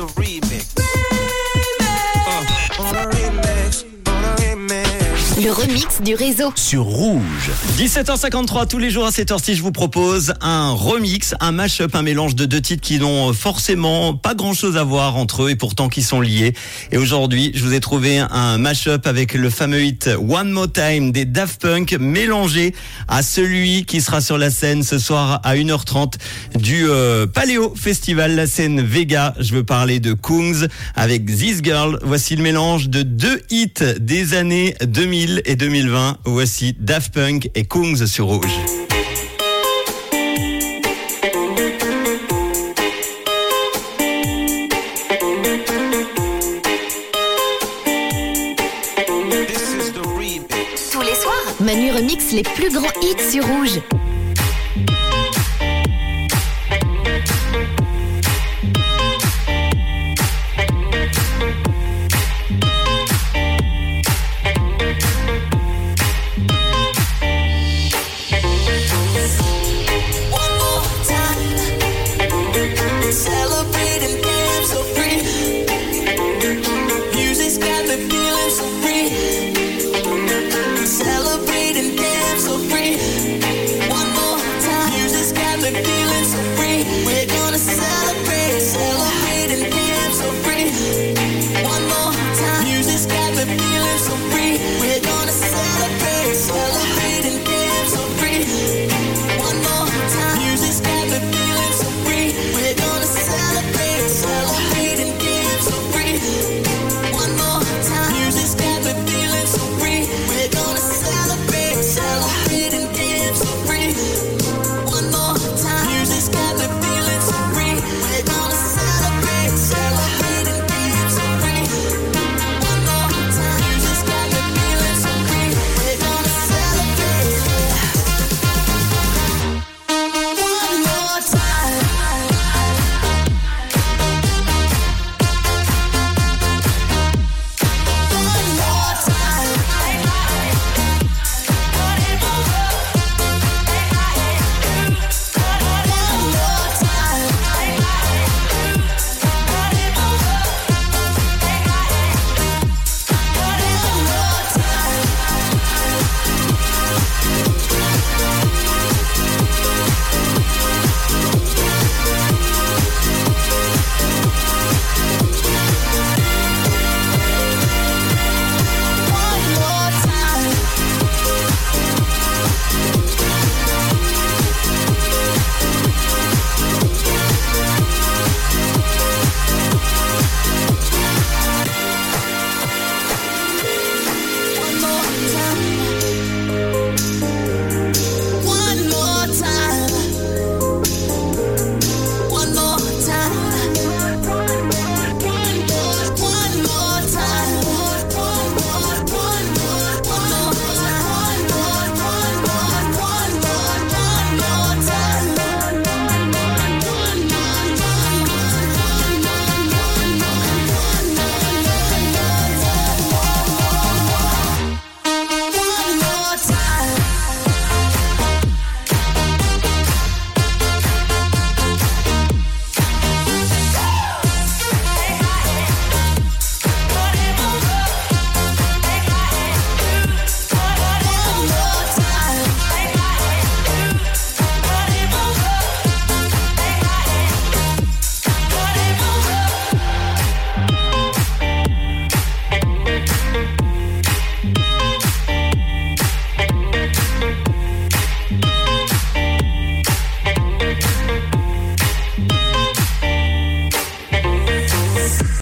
the remix. Le remix du réseau. sur Rouge. 17h53, tous les jours à cette heure-ci, je vous propose un remix, un mash-up, un mélange de deux titres qui n'ont forcément pas grand-chose à voir entre eux et pourtant qui sont liés. Et aujourd'hui, je vous ai trouvé un mash-up avec le fameux hit One More Time des Daft Punk mélangé à celui qui sera sur la scène ce soir à 1h30 du euh, Paléo Festival, la scène Vega. Je veux parler de Kungs avec This Girl. Voici le mélange de deux hits des années 2000 et 2020. Voici Daft Punk et Kungs sur Rouge. Tous les soirs, Manu remix les plus grands hits sur Rouge. free.